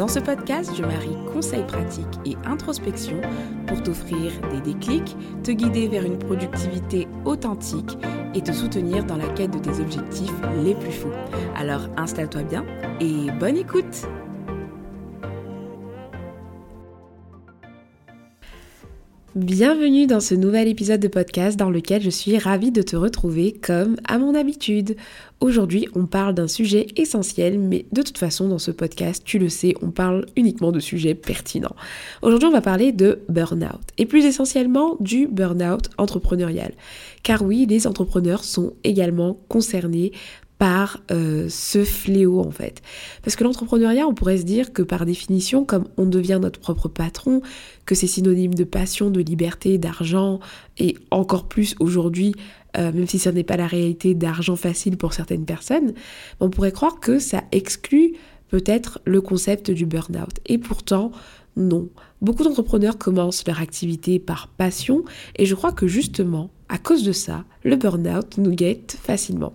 Dans ce podcast, je marie conseils pratiques et introspection pour t'offrir des déclics, te guider vers une productivité authentique et te soutenir dans la quête de tes objectifs les plus fous. Alors installe-toi bien et bonne écoute Bienvenue dans ce nouvel épisode de podcast dans lequel je suis ravie de te retrouver comme à mon habitude. Aujourd'hui, on parle d'un sujet essentiel, mais de toute façon, dans ce podcast, tu le sais, on parle uniquement de sujets pertinents. Aujourd'hui, on va parler de burn-out, et plus essentiellement du burn-out entrepreneurial. Car oui, les entrepreneurs sont également concernés par euh, ce fléau en fait. Parce que l'entrepreneuriat, on pourrait se dire que par définition, comme on devient notre propre patron, que c'est synonyme de passion, de liberté, d'argent, et encore plus aujourd'hui, euh, même si ce n'est pas la réalité d'argent facile pour certaines personnes, on pourrait croire que ça exclut peut-être le concept du burn-out. Et pourtant, non. Beaucoup d'entrepreneurs commencent leur activité par passion, et je crois que justement, à cause de ça, le burn-out nous guette facilement.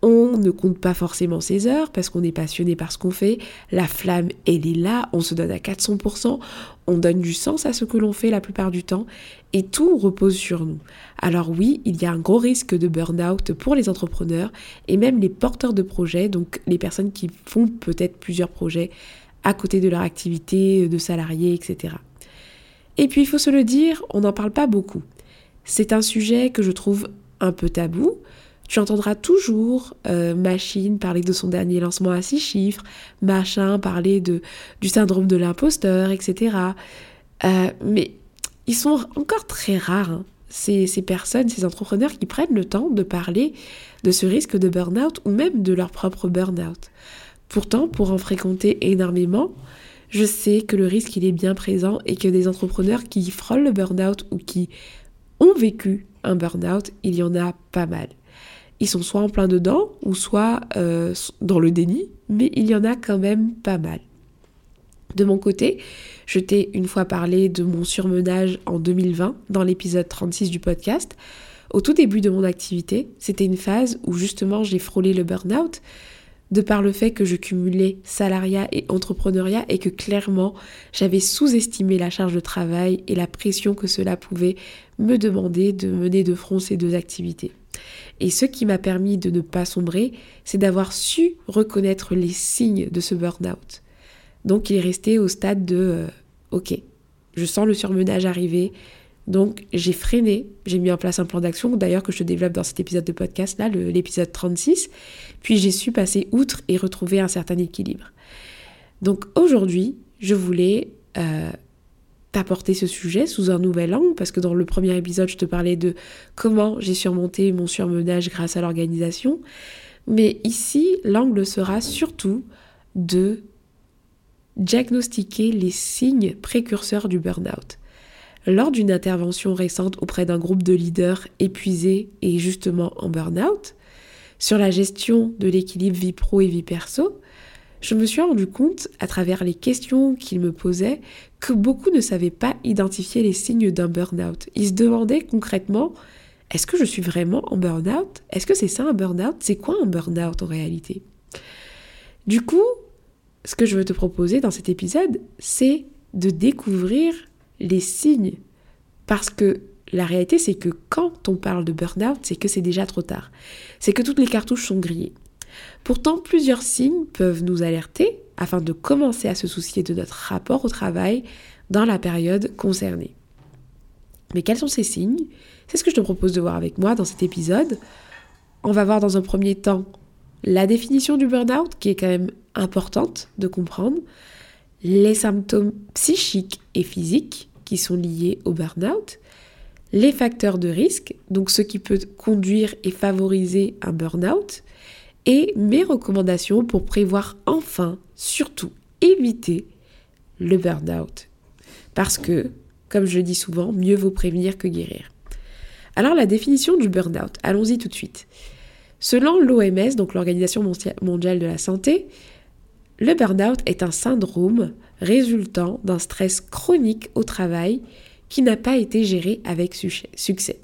On ne compte pas forcément ses heures parce qu'on est passionné par ce qu'on fait. La flamme, elle est là, on se donne à 400%, on donne du sens à ce que l'on fait la plupart du temps et tout repose sur nous. Alors oui, il y a un gros risque de burn-out pour les entrepreneurs et même les porteurs de projets, donc les personnes qui font peut-être plusieurs projets à côté de leur activité de salariés, etc. Et puis il faut se le dire, on n'en parle pas beaucoup. C'est un sujet que je trouve un peu tabou tu entendras toujours euh, Machine parler de son dernier lancement à six chiffres, Machin parler de, du syndrome de l'imposteur, etc. Euh, mais ils sont encore très rares, hein, ces, ces, personnes, ces entrepreneurs qui prennent le temps de parler de ce risque de burn-out ou même de leur propre burn-out. Pourtant, pour en fréquenter énormément, je sais que le risque il est bien présent et que des entrepreneurs qui frôlent le burn-out ou qui ont vécu un burn-out, il y en a pas mal ils sont soit en plein dedans ou soit euh, dans le déni, mais il y en a quand même pas mal. De mon côté, je t'ai une fois parlé de mon surmenage en 2020 dans l'épisode 36 du podcast. Au tout début de mon activité, c'était une phase où justement j'ai frôlé le burn-out de par le fait que je cumulais salariat et entrepreneuriat et que clairement j'avais sous-estimé la charge de travail et la pression que cela pouvait me demander de mener de front ces deux activités. Et ce qui m'a permis de ne pas sombrer, c'est d'avoir su reconnaître les signes de ce burn-out. Donc il est resté au stade de euh, OK, je sens le surmenage arriver. Donc j'ai freiné, j'ai mis en place un plan d'action, d'ailleurs que je développe dans cet épisode de podcast là, l'épisode 36. Puis j'ai su passer outre et retrouver un certain équilibre. Donc aujourd'hui, je voulais euh, t'apporter ce sujet sous un nouvel angle, parce que dans le premier épisode, je te parlais de comment j'ai surmonté mon surmenage grâce à l'organisation. Mais ici, l'angle sera surtout de diagnostiquer les signes précurseurs du burn-out. Lors d'une intervention récente auprès d'un groupe de leaders épuisés et justement en burn-out, sur la gestion de l'équilibre vie pro et vie perso, je me suis rendu compte, à travers les questions qu'ils me posaient, que beaucoup ne savaient pas identifier les signes d'un burn-out. Ils se demandaient concrètement est-ce que je suis vraiment en burn-out? Est-ce que c'est ça un burn-out? C'est quoi un burn-out en réalité? Du coup, ce que je veux te proposer dans cet épisode, c'est de découvrir les signes. Parce que la réalité, c'est que quand on parle de burn-out, c'est que c'est déjà trop tard. C'est que toutes les cartouches sont grillées. Pourtant, plusieurs signes peuvent nous alerter afin de commencer à se soucier de notre rapport au travail dans la période concernée. Mais quels sont ces signes? C'est ce que je te propose de voir avec moi dans cet épisode. On va voir dans un premier temps la définition du burn-out, qui est quand même importante de comprendre, les symptômes psychiques et physiques qui sont liés au burn-out, les facteurs de risque, donc ce qui peut conduire et favoriser un burn-out, et mes recommandations pour prévoir enfin, surtout, éviter le burn-out. Parce que, comme je dis souvent, mieux vaut prévenir que guérir. Alors la définition du burn-out, allons-y tout de suite. Selon l'OMS, donc l'Organisation mondiale de la santé, le burn-out est un syndrome résultant d'un stress chronique au travail qui n'a pas été géré avec succès.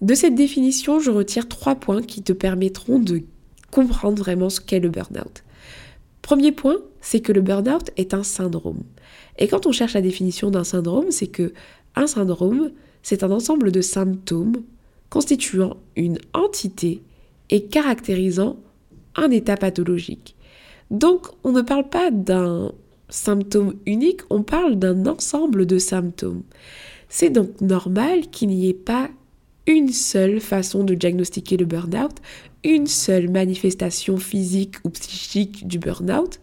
De cette définition, je retire trois points qui te permettront de comprendre vraiment ce qu'est le burn-out. Premier point, c'est que le burn-out est un syndrome. Et quand on cherche la définition d'un syndrome, c'est que un syndrome, c'est un ensemble de symptômes constituant une entité et caractérisant un état pathologique. Donc, on ne parle pas d'un symptôme unique, on parle d'un ensemble de symptômes. C'est donc normal qu'il n'y ait pas une seule façon de diagnostiquer le burn-out, une seule manifestation physique ou psychique du burn-out,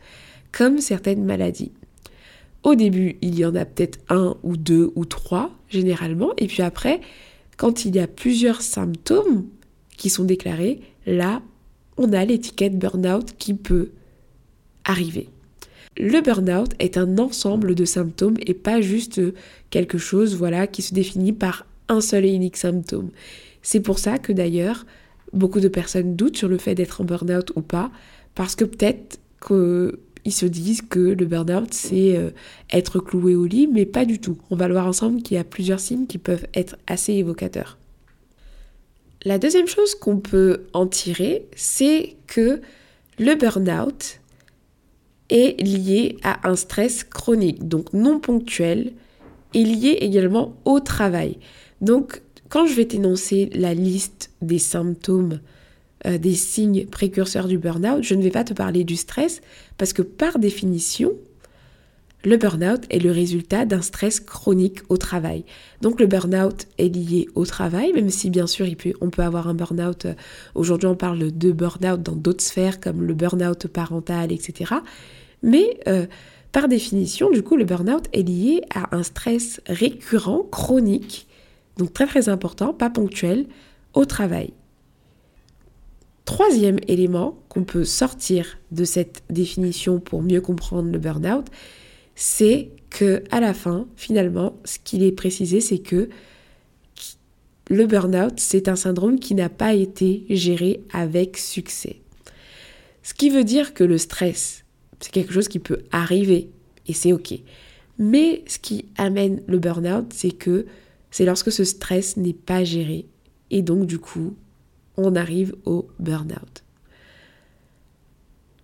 comme certaines maladies. Au début, il y en a peut-être un ou deux ou trois, généralement, et puis après, quand il y a plusieurs symptômes qui sont déclarés, là, on a l'étiquette burn-out qui peut arriver. Le burn-out est un ensemble de symptômes et pas juste quelque chose voilà qui se définit par un seul et unique symptôme. C'est pour ça que d'ailleurs, beaucoup de personnes doutent sur le fait d'être en burn-out ou pas, parce que peut-être qu'ils se disent que le burn-out, c'est euh, être cloué au lit, mais pas du tout. On va le voir ensemble qu'il y a plusieurs signes qui peuvent être assez évocateurs. La deuxième chose qu'on peut en tirer, c'est que le burn-out est lié à un stress chronique, donc non ponctuel, et lié également au travail. Donc, quand je vais t'énoncer la liste des symptômes, euh, des signes précurseurs du burn-out, je ne vais pas te parler du stress parce que par définition, le burn-out est le résultat d'un stress chronique au travail. Donc le burn-out est lié au travail, même si bien sûr on peut avoir un burn-out. Euh, aujourd'hui on parle de burn-out dans d'autres sphères comme le burn-out parental, etc. Mais euh, par définition, du coup, le burn-out est lié à un stress récurrent, chronique, donc très très important, pas ponctuel, au travail. Troisième élément qu'on peut sortir de cette définition pour mieux comprendre le burn-out, c'est que à la fin, finalement, ce qu'il est précisé, c'est que le burn-out, c'est un syndrome qui n'a pas été géré avec succès. Ce qui veut dire que le stress, c'est quelque chose qui peut arriver et c'est ok. Mais ce qui amène le burn-out, c'est que c'est lorsque ce stress n'est pas géré. Et donc, du coup, on arrive au burn-out.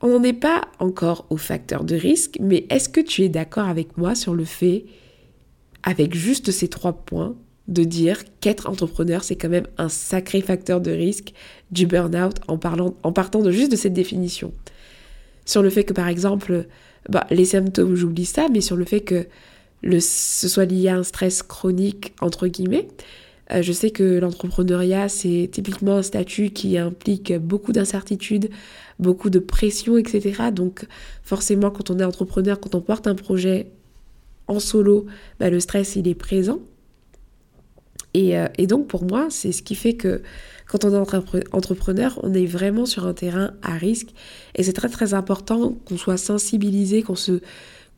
On n'en est pas encore au facteur de risque, mais est-ce que tu es d'accord avec moi sur le fait, avec juste ces trois points, de dire qu'être entrepreneur, c'est quand même un sacré facteur de risque du burn-out en, partant de juste de cette définition? Sur le fait que, par exemple, bah, les symptômes, j'oublie ça, mais sur le fait que ce soit lié à un stress chronique, entre guillemets. Euh, je sais que l'entrepreneuriat, c'est typiquement un statut qui implique beaucoup d'incertitudes, beaucoup de pression, etc. Donc forcément, quand on est entrepreneur, quand on porte un projet en solo, bah, le stress, il est présent. Et, euh, et donc pour moi, c'est ce qui fait que quand on est entrepreneur, on est vraiment sur un terrain à risque. Et c'est très très important qu'on soit sensibilisé, qu'on se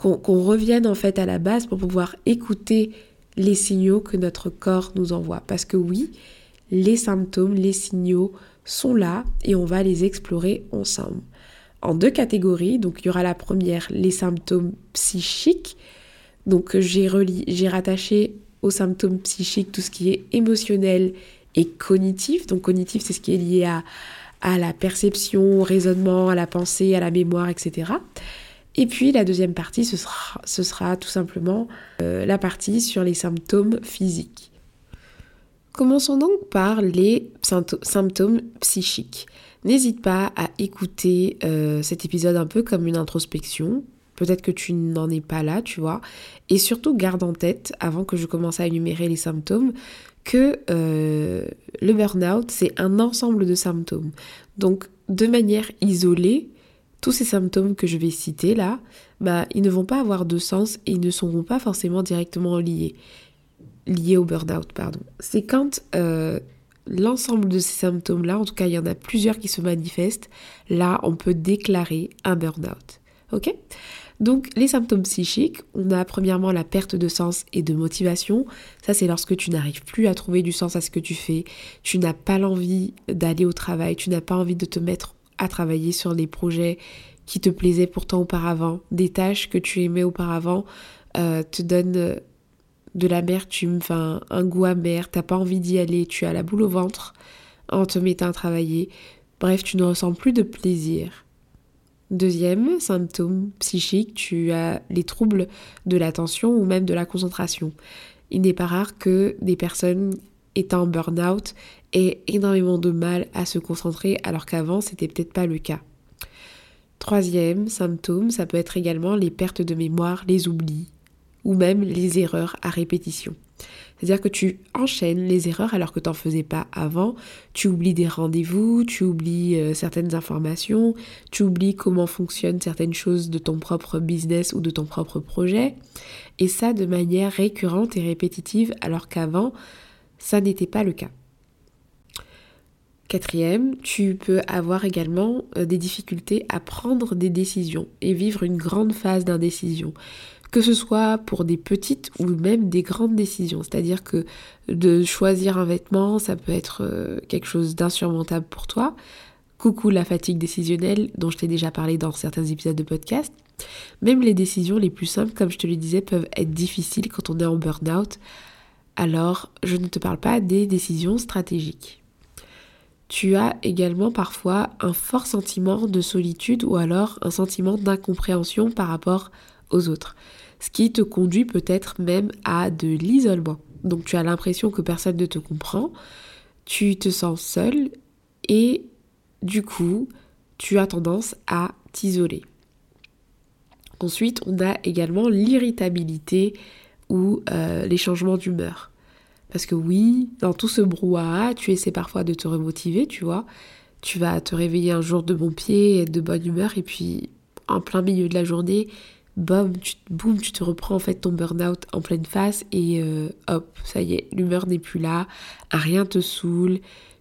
qu'on revienne en fait à la base pour pouvoir écouter les signaux que notre corps nous envoie. Parce que oui, les symptômes, les signaux sont là et on va les explorer ensemble. En deux catégories, donc il y aura la première, les symptômes psychiques. Donc j'ai j'ai rattaché aux symptômes psychiques tout ce qui est émotionnel et cognitif. Donc cognitif, c'est ce qui est lié à, à la perception, au raisonnement, à la pensée, à la mémoire, etc. Et puis la deuxième partie, ce sera, tout simplement euh, la partie sur les symptômes physiques. Commençons donc par les symptômes psychiques. N'hésite pas à écouter euh, cet épisode un peu comme une introspection. Peut-être que tu n'en es pas là, tu vois. Et surtout, garde en tête, avant que je commence à énumérer les symptômes, que euh, le burn-out, c'est un ensemble de symptômes. Donc, de manière isolée, tous ces symptômes que je vais citer là, bah, ils ne vont pas avoir de sens et ils ne seront pas forcément directement liés, liés au burn-out, pardon. C'est quand euh, l'ensemble de ces symptômes-là, en tout cas il y en a plusieurs qui se manifestent, là on peut déclarer un burn-out. Ok? Donc les symptômes psychiques, on a premièrement la perte de sens et de motivation. Ça c'est lorsque tu n'arrives plus à trouver du sens à ce que tu fais, tu n'as pas l'envie d'aller au travail, tu n'as pas envie de te mettre à travailler sur des projets qui te plaisaient pourtant auparavant, des tâches que tu aimais auparavant euh, te donnent de l'amertume, enfin un goût amer, t'as pas envie d'y aller, tu as la boule au ventre en te mettant à travailler. Bref, tu ne ressens plus de plaisir. Deuxième symptôme psychique, tu as les troubles de l'attention ou même de la concentration. Il n'est pas rare que des personnes étant en burn-out aient énormément de mal à se concentrer alors qu'avant c'était peut-être pas le cas. Troisième symptôme, ça peut être également les pertes de mémoire, les oublis ou même les erreurs à répétition. C'est-à-dire que tu enchaînes les erreurs alors que tu n'en faisais pas avant. Tu oublies des rendez-vous, tu oublies euh, certaines informations, tu oublies comment fonctionnent certaines choses de ton propre business ou de ton propre projet. Et ça de manière récurrente et répétitive alors qu'avant, ça n'était pas le cas. Quatrième, tu peux avoir également euh, des difficultés à prendre des décisions et vivre une grande phase d'indécision que ce soit pour des petites ou même des grandes décisions. C'est-à-dire que de choisir un vêtement, ça peut être euh, quelque chose d'insurmontable pour toi. Coucou la fatigue décisionnelle dont je t'ai déjà parlé dans certains épisodes de podcast. Même les décisions les plus simples, comme je te le disais, peuvent être difficiles quand on est en burn-out. Alors, je ne te parle pas des décisions stratégiques. Tu as également parfois un fort sentiment de solitude ou alors un sentiment d'incompréhension par rapport aux autres ce qui te conduit peut-être même à de l'isolement. Donc tu as l'impression que personne ne te comprend, tu te sens seul et du coup tu as tendance à t'isoler. Ensuite, on a également l'irritabilité ou euh, les changements d'humeur. Parce que oui, dans tout ce brouhaha, tu essaies parfois de te remotiver, tu vois. Tu vas te réveiller un jour de bon pied, être de bonne humeur, et puis en plein milieu de la journée, boum, tu, boum, tu te reprends en fait ton burn-out en pleine face et euh, hop, ça y est, l'humeur n'est plus là, rien te saoule,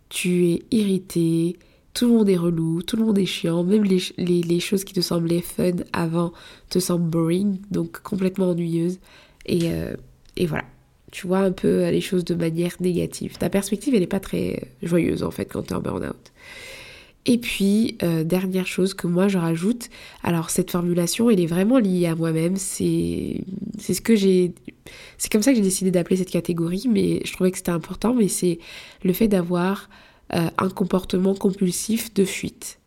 tu es irrité, tout le monde est relou, tout le monde est chiant, même les, les, choses qui te semblaient fun avant te semblent boring, donc complètement ennuyeuses. Et, euh, et voilà, tu vois un peu les choses de manière négative. Ta perspective, elle n'est pas très joyeuse en fait quand tu es en burn-out. Et puis, euh, dernière chose que moi je rajoute, alors cette formulation, elle est vraiment liée à moi-même, c'est ce que j'ai... C'est comme ça que j'ai décidé d'appeler cette catégorie, mais je trouvais que c'était important, mais c'est le fait d'avoir euh, un comportement compulsif de fuite.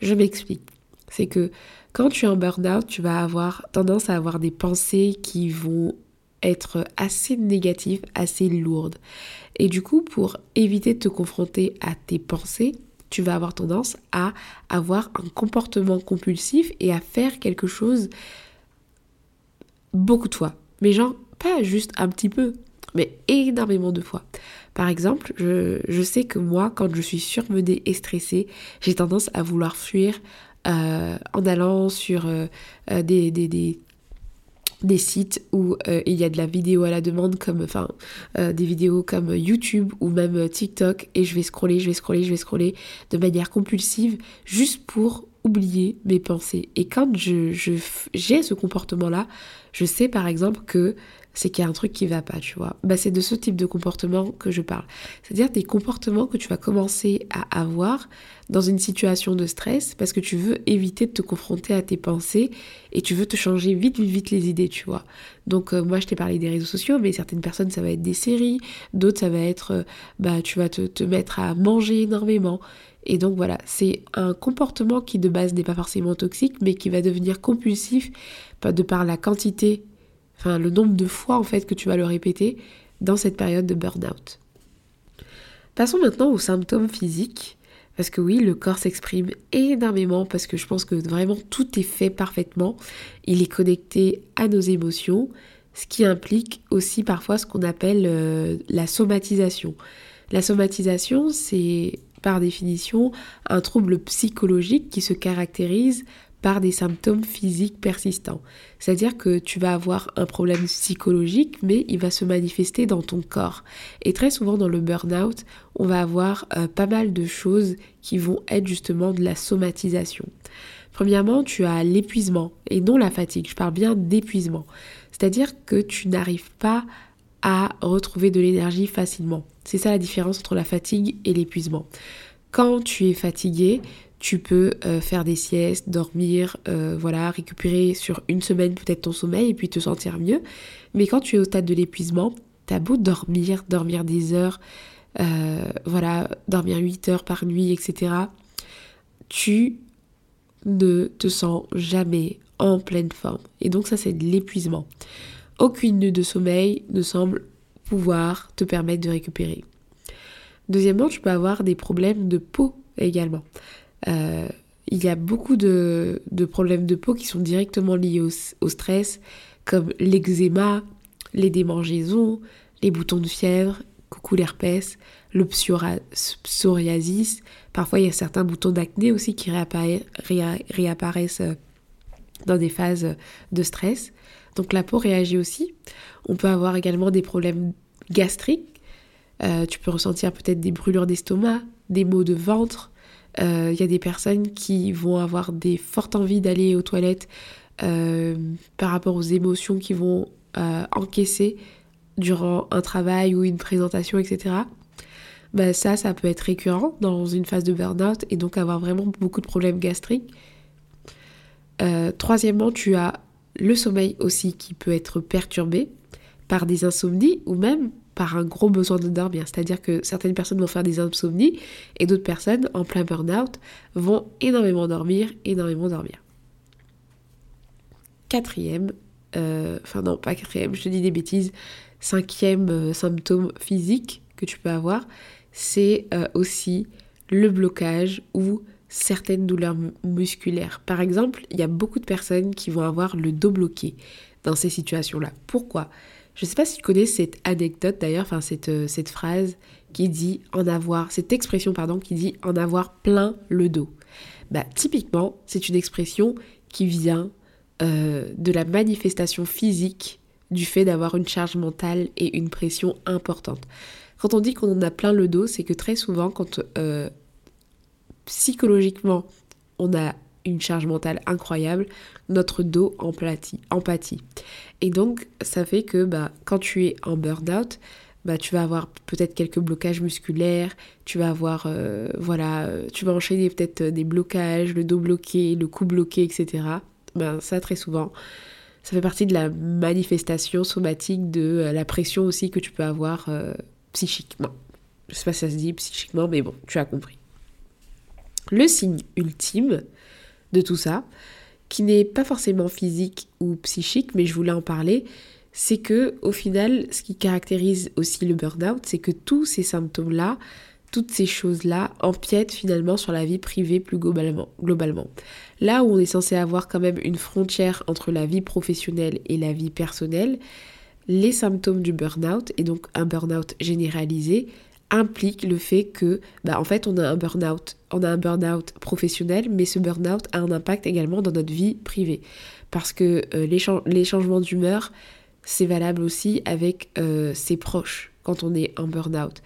Je m'explique. C'est que quand tu es en burn-out, tu vas avoir tendance à avoir des pensées qui vont être assez négatives, assez lourdes. Et du coup, pour éviter de te confronter à tes pensées, tu vas avoir tendance à avoir un comportement compulsif et à faire quelque chose beaucoup de fois. Mais genre, pas juste un petit peu, mais énormément de fois. Par exemple, je, sais que moi, quand je suis surmenée et stressée, j'ai tendance à vouloir fuir euh, en allant sur euh, euh, des, des, des sites où euh, il y a de la vidéo à la demande comme enfin euh, des vidéos comme YouTube ou même euh, TikTok et je vais scroller, je vais scroller, je vais scroller de manière compulsive juste pour oublier mes pensées. Et quand je, j'ai ce comportement-là, je sais par exemple que c'est qu'il y a un truc qui va pas, tu vois. Bah, c'est de ce type de comportement que je parle. C'est-à-dire des comportements que tu vas commencer à avoir dans une situation de stress parce que tu veux éviter de te confronter à tes pensées et tu veux te changer vite, vite, vite les idées, tu vois. Donc euh, moi je t'ai parlé des réseaux sociaux, mais certaines personnes ça va être des séries, d'autres ça va être, euh, bah tu vas te, te mettre à manger énormément. Et donc voilà, c'est un comportement qui de base n'est pas forcément toxique, mais qui va devenir compulsif de par la quantité enfin le nombre de fois en fait que tu vas le répéter dans cette période de burn-out. Passons maintenant aux symptômes physiques. Parce que oui, le corps s'exprime énormément parce que je pense que vraiment tout est fait parfaitement. Il est connecté à nos émotions, ce qui implique aussi parfois ce qu'on appelle euh, la somatisation. La somatisation, c'est par définition un trouble psychologique qui se caractérise par des symptômes physiques persistants. C'est-à-dire que tu vas avoir un problème psychologique, mais il va se manifester dans ton corps. Et très souvent dans le burn-out, on va avoir euh, pas mal de choses qui vont être justement de la somatisation. Premièrement, tu as l'épuisement et non la fatigue. Je parle bien d'épuisement. C'est-à-dire que tu n'arrives pas à retrouver de l'énergie facilement. C'est ça la différence entre la fatigue et l'épuisement. Quand tu es fatigué, tu peux euh, faire des siestes, dormir, euh, voilà, récupérer sur une semaine peut-être ton sommeil et puis te sentir mieux. Mais quand tu es au stade de l'épuisement, t'as beau dormir, dormir des heures, euh, voilà, dormir 8 heures par nuit, etc. Tu ne te sens jamais en pleine forme. Et donc ça c'est de l'épuisement. Aucune nuit de sommeil ne semble pouvoir te permettre de récupérer. Deuxièmement, tu peux avoir des problèmes de peau également. Euh, il y a beaucoup de, problèmes de peau qui sont directement liés au, stress, comme l'eczéma, les démangeaisons, les boutons de fièvre, coucou l'herpès, le psoriasis. Parfois, il y a certains boutons d'acné aussi qui réapparaissent euh, dans des phases de stress. Donc la peau réagit aussi. On peut avoir également des problèmes gastriques. Euh, tu peux ressentir peut-être des brûlures d'estomac, des maux de ventre, il euh, y a des personnes qui vont avoir des fortes envies d'aller aux toilettes euh, par rapport aux émotions qu'ils vont euh, encaisser durant un travail ou une présentation, etc. Ben ça, ça peut être récurrent dans une phase de burn-out et donc avoir vraiment beaucoup de problèmes gastriques. troisièmement, tu as le sommeil aussi qui peut être perturbé par des insomnies ou même par un gros besoin de dormir. C'est-à-dire que certaines personnes vont faire des insomnies et d'autres personnes en plein burn-out vont énormément dormir, énormément dormir. Quatrième, euh, enfin non, pas quatrième, je te dis des bêtises, cinquième euh, symptôme physique que tu peux avoir, c'est euh, aussi le blocage ou certaines douleurs musculaires. Par exemple, il y a beaucoup de personnes qui vont avoir le dos bloqué dans ces situations-là. Pourquoi? Je ne sais pas si tu connais cette anecdote d'ailleurs, enfin cette, euh, cette phrase qui dit en avoir, cette expression pardon, qui dit en avoir plein le dos. Bah, typiquement, c'est une expression qui vient euh, de la manifestation physique du fait d'avoir une charge mentale et une pression importante. Quand on dit qu'on en a plein le dos, c'est que très souvent, quand euh, psychologiquement on a une charge mentale incroyable, notre dos empathie. Et donc, ça fait que bah, quand tu es en burn-out, bah, tu vas avoir peut-être quelques blocages musculaires, tu vas avoir, euh, voilà, euh, tu vas enchaîner peut-être des blocages, le dos bloqué, le cou bloqué, etc. Ben, ça, très souvent, ça fait partie de la manifestation somatique de euh, la pression aussi que tu peux avoir psychiquement. Je sais pas si ça se dit psychiquement, mais bon, tu as compris. Le signe ultime, de tout ça, qui n'est pas forcément physique ou psychique, mais je voulais en parler, c'est que au final, ce qui caractérise aussi le burn-out, c'est que tous ces symptômes-là, toutes ces choses-là empiètent finalement sur la vie privée plus globalement. Là où on est censé avoir quand même une frontière entre la vie professionnelle et la vie personnelle, les symptômes du burn-out, et donc un burn-out généralisé, implique le fait que, bah, en fait, on a un burn-out, on a un burn-out professionnel, mais ce burn-out a un impact également dans notre vie privée. Parce que euh, les, changements d'humeur, c'est valable aussi avec euh, ses proches quand on est en burn-out.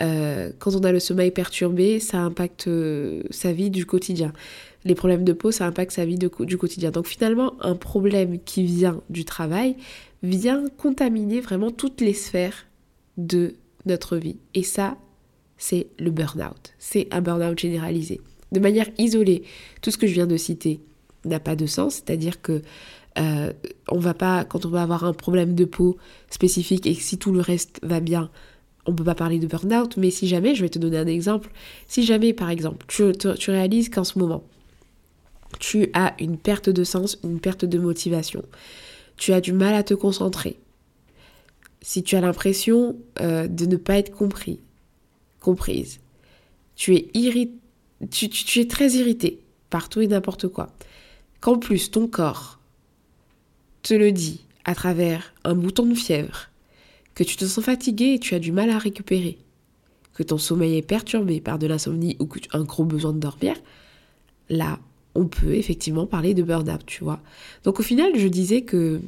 Euh, quand on a le sommeil perturbé, ça impacte sa vie du quotidien. Les problèmes de peau, ça impacte sa vie du quotidien. Donc finalement, un problème qui vient du travail vient contaminer vraiment toutes les sphères de notre vie. Et ça, c'est le burn-out. C'est un burn-out généralisé. De manière isolée, tout ce que je viens de citer n'a pas de sens, c'est-à-dire que euh, on va pas, quand on va avoir un problème de peau spécifique et si tout le reste va bien, on peut pas parler de burn-out, mais si jamais, je vais te donner un exemple, si jamais par exemple, tu, tu réalises qu'en ce moment, tu as une perte de sens, une perte de motivation, tu as du mal à te concentrer, si tu as l'impression euh, de ne pas être compris, comprise, tu es, tu, es très irrité par tout et n'importe quoi, qu'en plus ton corps te le dit à travers un bouton de fièvre, que tu te sens fatigué et tu as du mal à récupérer, que ton sommeil est perturbé par de l'insomnie ou que un gros besoin de dormir, là, on peut effectivement parler de burn-out, tu vois. Donc au final, je disais que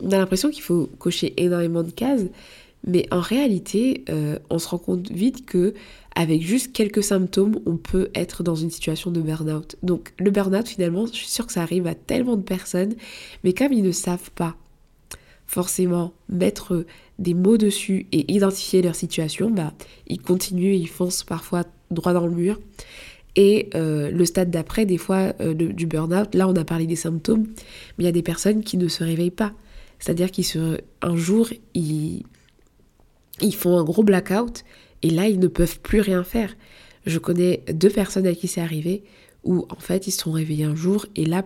on a l'impression qu'il faut cocher énormément de cases, mais en réalité, euh, on se rend compte vite que avec juste quelques symptômes, on peut être dans une situation de burn-out. Donc le burn-out, finalement, je suis sûre que ça arrive à tellement de personnes, mais comme ils ne savent pas forcément mettre des mots dessus et identifier leur situation, bah, ils continuent, ils foncent parfois droit dans le mur. Et euh, le stade d'après, des fois, euh, du burn-out, là on a parlé des symptômes, mais il y a des personnes qui ne se réveillent pas. C'est-à-dire qu'un jour, ils, ils font un gros blackout et là, ils ne peuvent plus rien faire. Je connais deux personnes à qui c'est arrivé où en fait ils se sont réveillés un jour et là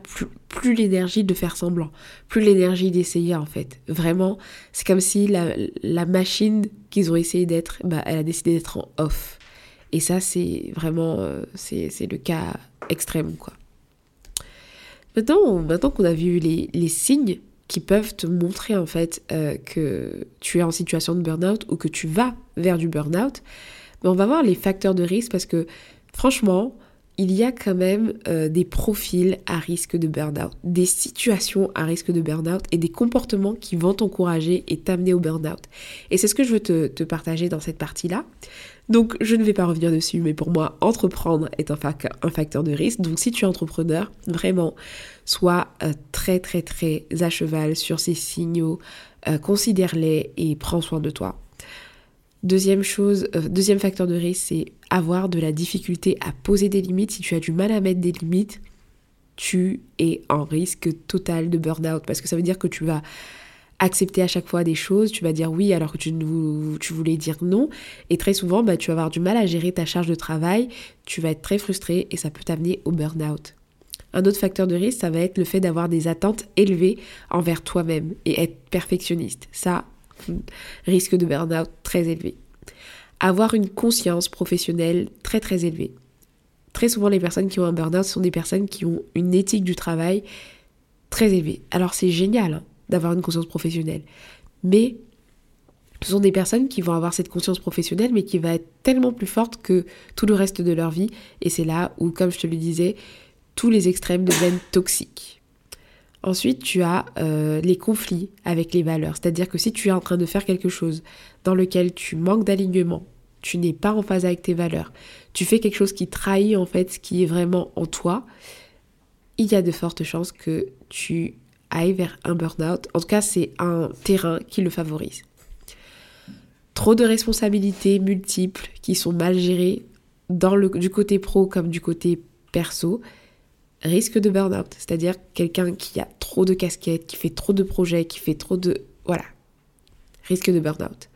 plus, l'énergie de faire semblant, plus l'énergie d'essayer en fait. Vraiment, c'est comme si la, machine qu'ils ont essayé d'être, bah, elle a décidé d'être en off. Et ça c'est vraiment, euh, c'est le cas extrême quoi. Maintenant, maintenant qu'on a vu les, les signes qui peuvent te montrer en fait euh, que tu es en situation de burn-out ou que tu vas vers du burn-out, mais on va voir les facteurs de risque parce que franchement, il y a quand même euh, des profils à risque de burn-out, des situations à risque de burn-out et des comportements qui vont t'encourager et t'amener au burn-out. Et c'est ce que je veux te, partager dans cette partie-là. Donc je ne vais pas revenir dessus, mais pour moi, entreprendre est un, facteur de risque. Donc si tu es entrepreneur, vraiment, sois euh, très très très à cheval sur ces signaux, euh, considère-les et prends soin de toi. Deuxième chose, euh, deuxième facteur de risque, c'est avoir de la difficulté à poser des limites. Si tu as du mal à mettre des limites, tu es en risque total de burn-out parce que ça veut dire que tu vas accepter à chaque fois des choses, tu vas dire oui alors que tu, voulais dire non. Et très souvent, bah, tu vas avoir du mal à gérer ta charge de travail, tu vas être très frustré et ça peut t'amener au burn-out. Un autre facteur de risque, ça va être le fait d'avoir des attentes élevées envers toi-même et être perfectionniste. Ça, risque de burn-out très élevé. Avoir une conscience professionnelle très très élevée. Très souvent, les personnes qui ont un burn-out sont des personnes qui ont une éthique du travail très élevée. Alors c'est génial, hein d'avoir une conscience professionnelle. Mais ce sont des personnes qui vont avoir cette conscience professionnelle, mais qui va être tellement plus forte que tout le reste de leur vie. Et c'est là où, comme je te le disais, tous les extrêmes deviennent toxiques. Ensuite, tu as euh, les conflits avec les valeurs. C'est-à-dire que si tu es en train de faire quelque chose dans lequel tu manques d'alignement, tu n'es pas en phase avec tes valeurs, tu fais quelque chose qui trahit en fait ce qui est vraiment en toi, il y a de fortes chances que tu aille vers un burn-out. En tout cas, c'est un terrain qui le favorise. Trop de responsabilités multiples qui sont mal gérées du côté pro comme du côté perso risque de burn-out. C'est-à-dire quelqu'un qui a trop de casquettes, qui fait trop de projets, qui fait trop de... Voilà. Risque de burn-out.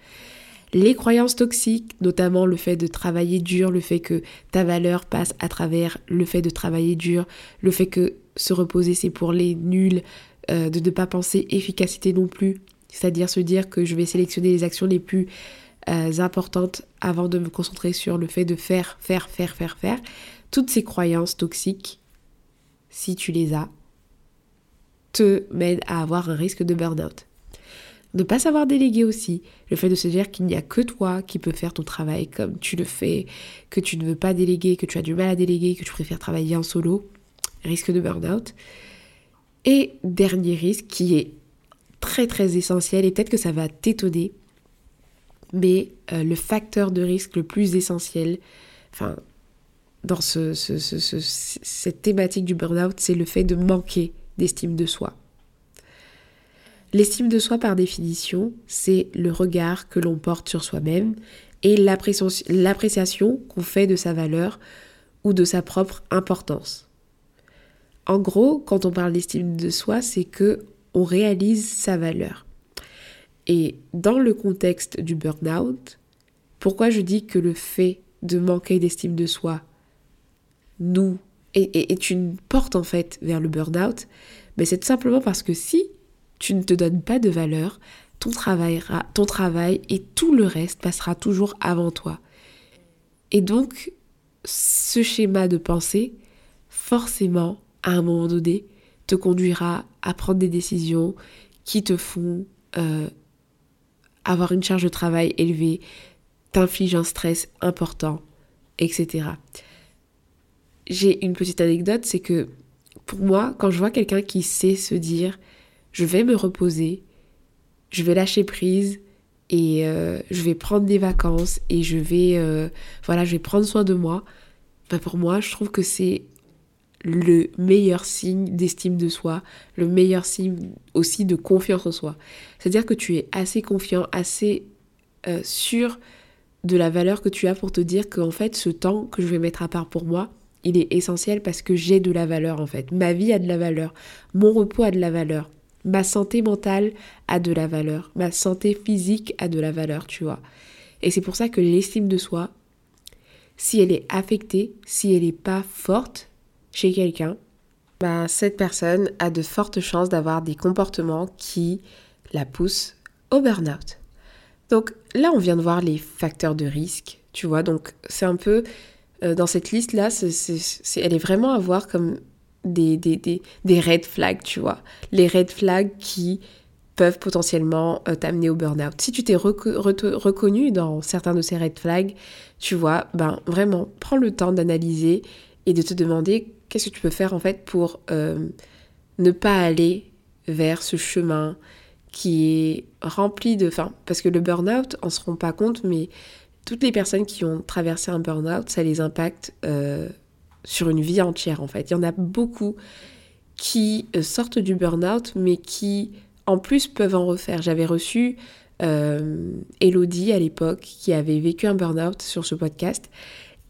Les croyances toxiques, notamment le fait de travailler dur, le fait que ta valeur passe à travers le fait de travailler dur, le fait que se reposer c'est pour les nuls, euh, de ne pas penser efficacité non plus, c'est-à-dire se dire que je vais sélectionner les actions les plus euh, importantes avant de me concentrer sur le fait de faire, faire, faire, faire, faire. Toutes ces croyances toxiques, si tu les as, te mènent à avoir un risque de burn-out. Ne pas savoir déléguer aussi, le fait de se dire qu'il n'y a que toi qui peux faire ton travail comme tu le fais, que tu ne veux pas déléguer, que tu as du mal à déléguer, que tu préfères travailler en solo, risque de burn-out. Et dernier risque qui est très très essentiel et peut-être que ça va t'étonner, mais euh, le facteur de risque le plus essentiel, dans ce, cette thématique du burn-out, c'est le fait de manquer d'estime de soi. L'estime de soi, par définition, c'est le regard que l'on porte sur soi-même et l'appréciation qu'on fait de sa valeur ou de sa propre importance. En gros, quand on parle d'estime de soi, c'est que on réalise sa valeur. Et dans le contexte du burn-out, pourquoi je dis que le fait de manquer d'estime de soi nous est, une porte en fait vers le burn-out, mais c'est tout simplement parce que si tu ne te donnes pas de valeur, ton travail, ton travail et tout le reste passera toujours avant toi. Et donc, ce schéma de pensée, forcément, à un moment donné, te conduira à prendre des décisions qui te font euh, avoir une charge de travail élevée, t'infligent un stress important, etc. J'ai une petite anecdote, c'est que pour moi, quand je vois quelqu'un qui sait se dire je vais me reposer, je vais lâcher prise et euh, je vais prendre des vacances et je vais euh, voilà, je vais prendre soin de moi. Ben pour moi, je trouve que c'est le meilleur signe d'estime de soi, le meilleur signe aussi de confiance en soi. C'est-à-dire que tu es assez confiant, assez euh, sûr de la valeur que tu as pour te dire qu'en fait ce temps que je vais mettre à part pour moi, il est essentiel parce que j'ai de la valeur en fait. Ma vie a de la valeur, mon repos a de la valeur, ma santé mentale a de la valeur, ma santé physique a de la valeur, tu vois. Et c'est pour ça que l'estime de soi, si elle est affectée, si elle n'est pas forte chez quelqu'un, bah, cette personne a de fortes chances d'avoir des comportements qui la poussent au burn-out. Donc là, on vient de voir les facteurs de risque, tu vois. Donc c'est un peu, euh, dans cette liste-là, elle est vraiment à voir comme des, red flags, tu vois. Les red flags qui peuvent potentiellement euh, t'amener au burn-out. Si tu t'es reconnu dans certains de ces red flags, tu vois, ben vraiment, prends le temps d'analyser et de te demander qu'est-ce que tu peux faire en fait pour euh, ne pas aller vers ce chemin qui est rempli de... Parce que le burn-out, on ne se rend pas compte, mais toutes les personnes qui ont traversé un burn-out, ça les impacte euh, sur une vie entière en fait. Il y en a beaucoup qui euh, sortent du burn-out, mais qui en plus peuvent en refaire. J'avais reçu Elodie à l'époque, qui avait vécu un burn-out sur ce podcast,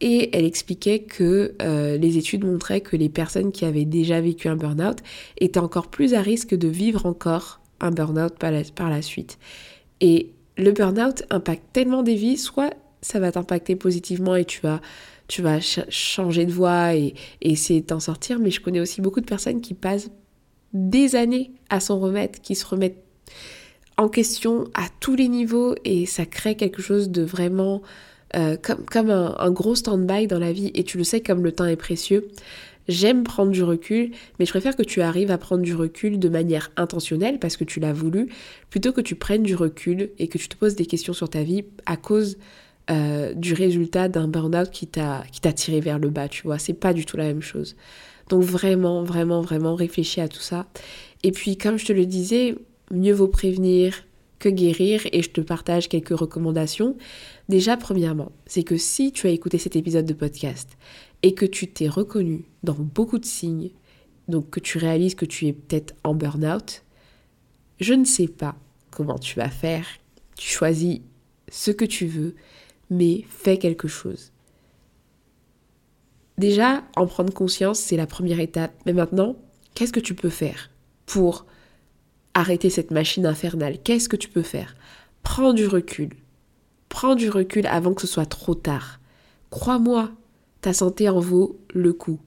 et elle expliquait que les études montraient que les personnes qui avaient déjà vécu un burn-out étaient encore plus à risque de vivre encore un burn-out par la, suite. Et le burn-out impacte tellement des vies, soit ça va t'impacter positivement et tu vas, tu vas changer de voie et, essayer de t'en sortir, mais je connais aussi beaucoup de personnes qui passent des années à s'en remettre, qui se remettent en question à tous les niveaux et ça crée quelque chose de vraiment euh, comme, un gros stand-by dans la vie et tu le sais comme le temps est précieux. J'aime prendre du recul, mais je préfère que tu arrives à prendre du recul de manière intentionnelle parce que tu l'as voulu, plutôt que tu prennes du recul et que tu te poses des questions sur ta vie à cause euh, du résultat d'un burn-out qui t'a tiré vers le bas, tu vois. C'est pas du tout la même chose. Donc vraiment, vraiment, vraiment réfléchis à tout ça. Et puis, comme je te le disais, mieux vaut prévenir guérir et je te partage quelques recommandations. Déjà, premièrement, c'est que si tu as écouté cet épisode de podcast et que tu t'es reconnu dans beaucoup de signes, donc que tu réalises que tu es peut-être en burn-out, je ne sais pas comment tu vas faire. Tu choisis ce que tu veux, mais fais quelque chose. Déjà, en prendre conscience, c'est la première étape. Mais maintenant, qu'est-ce que tu peux faire pour arrêter cette machine infernale Qu'est-ce que tu peux faire? Prends du recul. Prends du recul avant que ce soit trop tard. Crois-moi, ta santé en vaut le coup.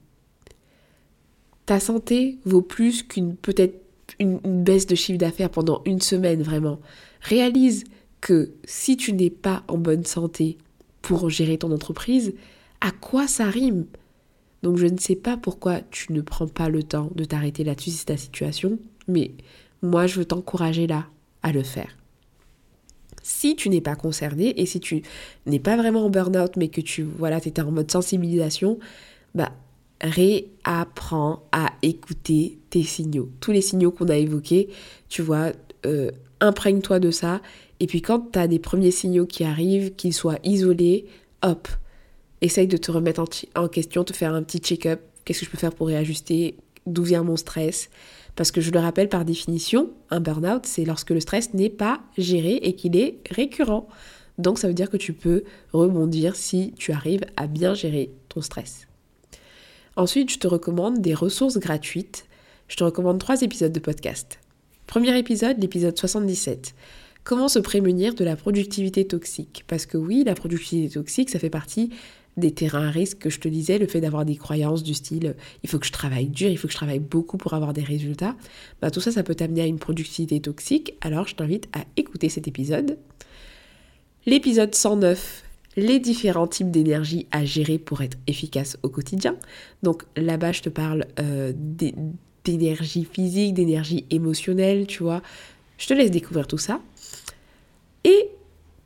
Ta santé vaut plus qu'une peut-être une, baisse de chiffre d'affaires pendant une semaine vraiment. Réalise que si tu n'es pas en bonne santé pour gérer ton entreprise, à quoi ça rime? Donc je ne sais pas pourquoi tu ne prends pas le temps de t'arrêter là-dessus c'est ta situation, mais moi je veux t'encourager là à le faire. Si tu n'es pas concerné et si tu n'es pas vraiment en burn-out mais que tu voilà, étais en mode sensibilisation, bah réapprends à écouter tes signaux. Tous les signaux qu'on a évoqués, tu vois, euh, imprègne-toi de ça. Et puis quand tu as des premiers signaux qui arrivent, qu'ils soient isolés, hop, essaye de te remettre en, en question, te faire un petit check-up. Qu'est-ce que je peux faire pour réajuster? D'où vient mon stress parce que je le rappelle par définition, un burn-out, c'est lorsque le stress n'est pas géré et qu'il est récurrent. Donc ça veut dire que tu peux rebondir si tu arrives à bien gérer ton stress. Ensuite, je te recommande des ressources gratuites. Je te recommande trois épisodes de podcast. Premier épisode, l'épisode 77. Comment se prémunir de la productivité toxique? Parce que oui, la productivité toxique, ça fait partie des terrains à risque que je te disais, le fait d'avoir des croyances du style il faut que je travaille dur, il faut que je travaille beaucoup pour avoir des résultats, bah, tout ça, ça peut t'amener à une productivité toxique. Alors je t'invite à écouter cet épisode. L'épisode 109, les différents types d'énergie à gérer pour être efficace au quotidien. Donc là-bas, je te parle euh, d'énergie physique, d'énergie émotionnelle, tu vois. Je te laisse découvrir tout ça. Et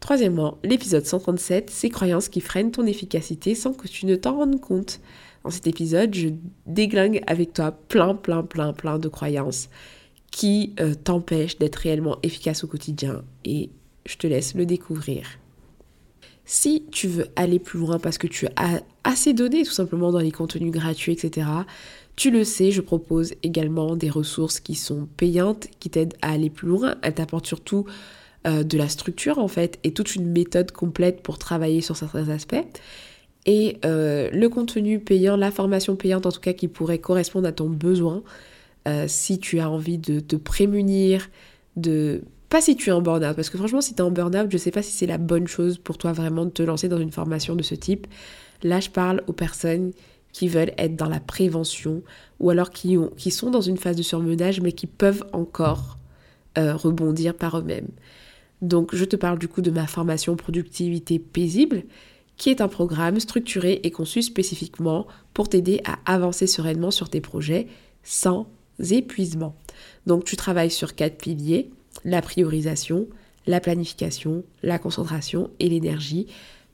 Troisièmement, l'épisode 137, ces croyances qui freinent ton efficacité sans que tu ne t'en rendes compte. dans cet épisode, je déglingue avec toi plein, plein, plein, plein de croyances qui euh, t'empêchent d'être réellement efficace au quotidien et je te laisse le découvrir. Si tu veux aller plus loin parce que tu as assez donné tout simplement dans les contenus gratuits, etc., tu le sais, je propose également des ressources qui sont payantes, qui t'aident à aller plus loin. Elles t'apportent surtout euh, de la structure en fait et toute une méthode complète pour travailler sur certains aspects. Et euh, le contenu payant, la formation payante en tout cas qui pourrait correspondre à ton besoin, euh, si tu as envie de te prémunir, de... Pas si tu es en burn-out, parce que franchement si tu es en burn-out, je sais pas si c'est la bonne chose pour toi vraiment de te lancer dans une formation de ce type. Là je parle aux personnes qui veulent être dans la prévention ou alors qui, ont, qui sont dans une phase de surmenage mais qui peuvent encore rebondir par eux-mêmes. Donc je te parle du coup de ma formation productivité paisible, qui est un programme structuré et conçu spécifiquement pour t'aider à avancer sereinement sur tes projets sans épuisement. Donc tu travailles sur quatre piliers, la priorisation, la planification, la concentration et l'énergie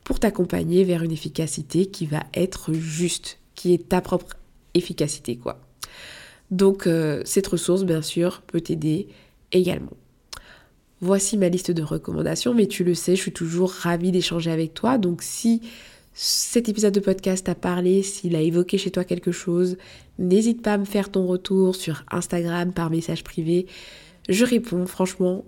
pour t'accompagner vers une efficacité qui va être juste, qui est ta propre efficacité quoi. Donc euh, cette ressource bien sûr peut t'aider également. Voici ma liste de recommandations, mais tu le sais, je suis toujours ravie d'échanger avec toi. Donc si cet épisode de podcast t'a parlé, s'il a évoqué chez toi quelque chose, n'hésite pas à me faire ton retour sur Instagram par message privé. Je réponds franchement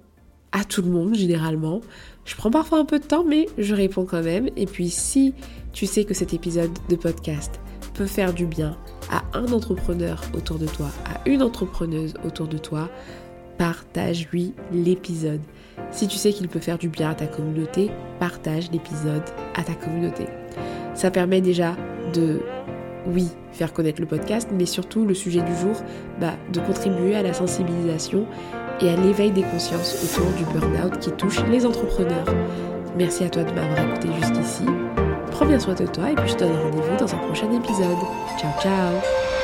à tout le monde généralement. Je prends parfois un peu de temps, mais je réponds quand même. Et puis si tu sais que cet épisode de podcast peut faire du bien à un entrepreneur autour de toi, à une entrepreneuse autour de toi, partage-lui l'épisode. Si tu sais qu'il peut faire du bien à ta communauté, partage l'épisode à ta communauté. Ça permet déjà de, oui, faire connaître le podcast, mais surtout le sujet du jour, bah, de contribuer à la sensibilisation et à l'éveil des consciences autour du burn-out qui touche les entrepreneurs. Merci à toi de m'avoir écouté jusqu'ici. Prends bien soin de toi et puis je te donne rendez-vous dans un prochain épisode. Ciao ciao